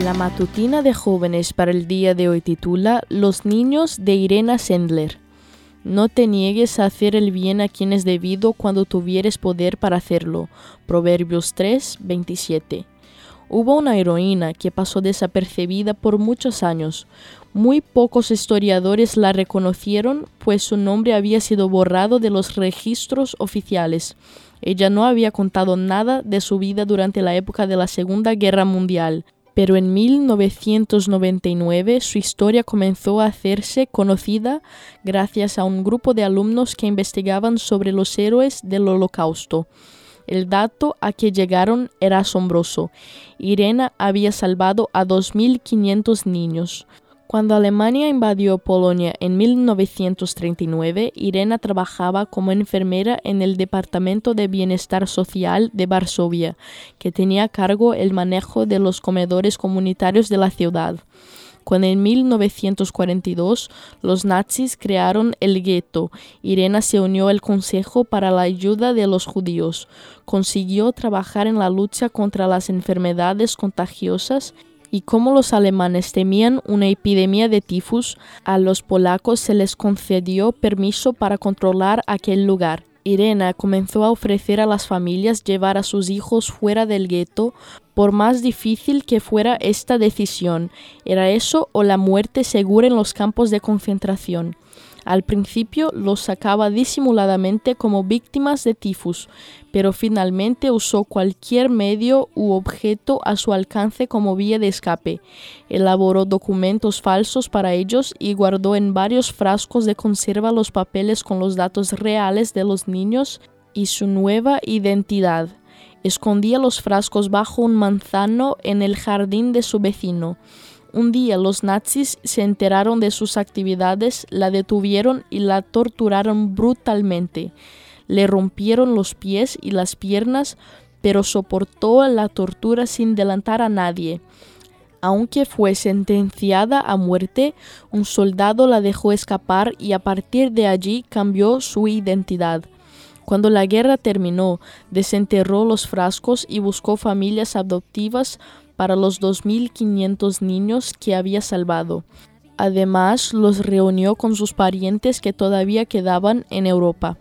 La matutina de jóvenes para el día de hoy titula Los niños de Irena Sendler. No te niegues a hacer el bien a quien es debido cuando tuvieres poder para hacerlo. Proverbios 3, 27. Hubo una heroína que pasó desapercibida por muchos años. Muy pocos historiadores la reconocieron, pues su nombre había sido borrado de los registros oficiales. Ella no había contado nada de su vida durante la época de la Segunda Guerra Mundial pero en 1999 su historia comenzó a hacerse conocida gracias a un grupo de alumnos que investigaban sobre los héroes del Holocausto. El dato a que llegaron era asombroso. Irena había salvado a 2.500 niños. Cuando Alemania invadió Polonia en 1939, Irena trabajaba como enfermera en el Departamento de Bienestar Social de Varsovia, que tenía a cargo el manejo de los comedores comunitarios de la ciudad. Cuando en 1942 los nazis crearon el gueto, Irena se unió al Consejo para la Ayuda de los Judíos. Consiguió trabajar en la lucha contra las enfermedades contagiosas y como los alemanes temían una epidemia de tifus, a los polacos se les concedió permiso para controlar aquel lugar. Irena comenzó a ofrecer a las familias llevar a sus hijos fuera del gueto, por más difícil que fuera esta decisión. Era eso o la muerte segura en los campos de concentración. Al principio los sacaba disimuladamente como víctimas de tifus, pero finalmente usó cualquier medio u objeto a su alcance como vía de escape. Elaboró documentos falsos para ellos y guardó en varios frascos de conserva los papeles con los datos reales de los niños y su nueva identidad. Escondía los frascos bajo un manzano en el jardín de su vecino. Un día los nazis se enteraron de sus actividades, la detuvieron y la torturaron brutalmente. Le rompieron los pies y las piernas, pero soportó la tortura sin delantar a nadie. Aunque fue sentenciada a muerte, un soldado la dejó escapar y a partir de allí cambió su identidad. Cuando la guerra terminó, desenterró los frascos y buscó familias adoptivas para los 2.500 niños que había salvado. Además, los reunió con sus parientes que todavía quedaban en Europa.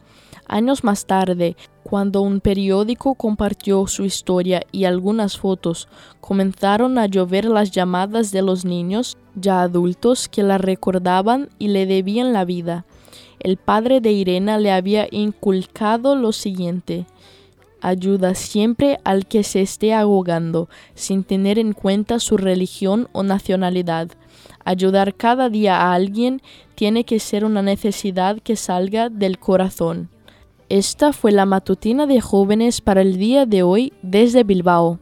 Años más tarde, cuando un periódico compartió su historia y algunas fotos, comenzaron a llover las llamadas de los niños, ya adultos, que la recordaban y le debían la vida. El padre de Irena le había inculcado lo siguiente ayuda siempre al que se esté ahogando, sin tener en cuenta su religión o nacionalidad. Ayudar cada día a alguien tiene que ser una necesidad que salga del corazón. Esta fue la matutina de jóvenes para el día de hoy desde Bilbao.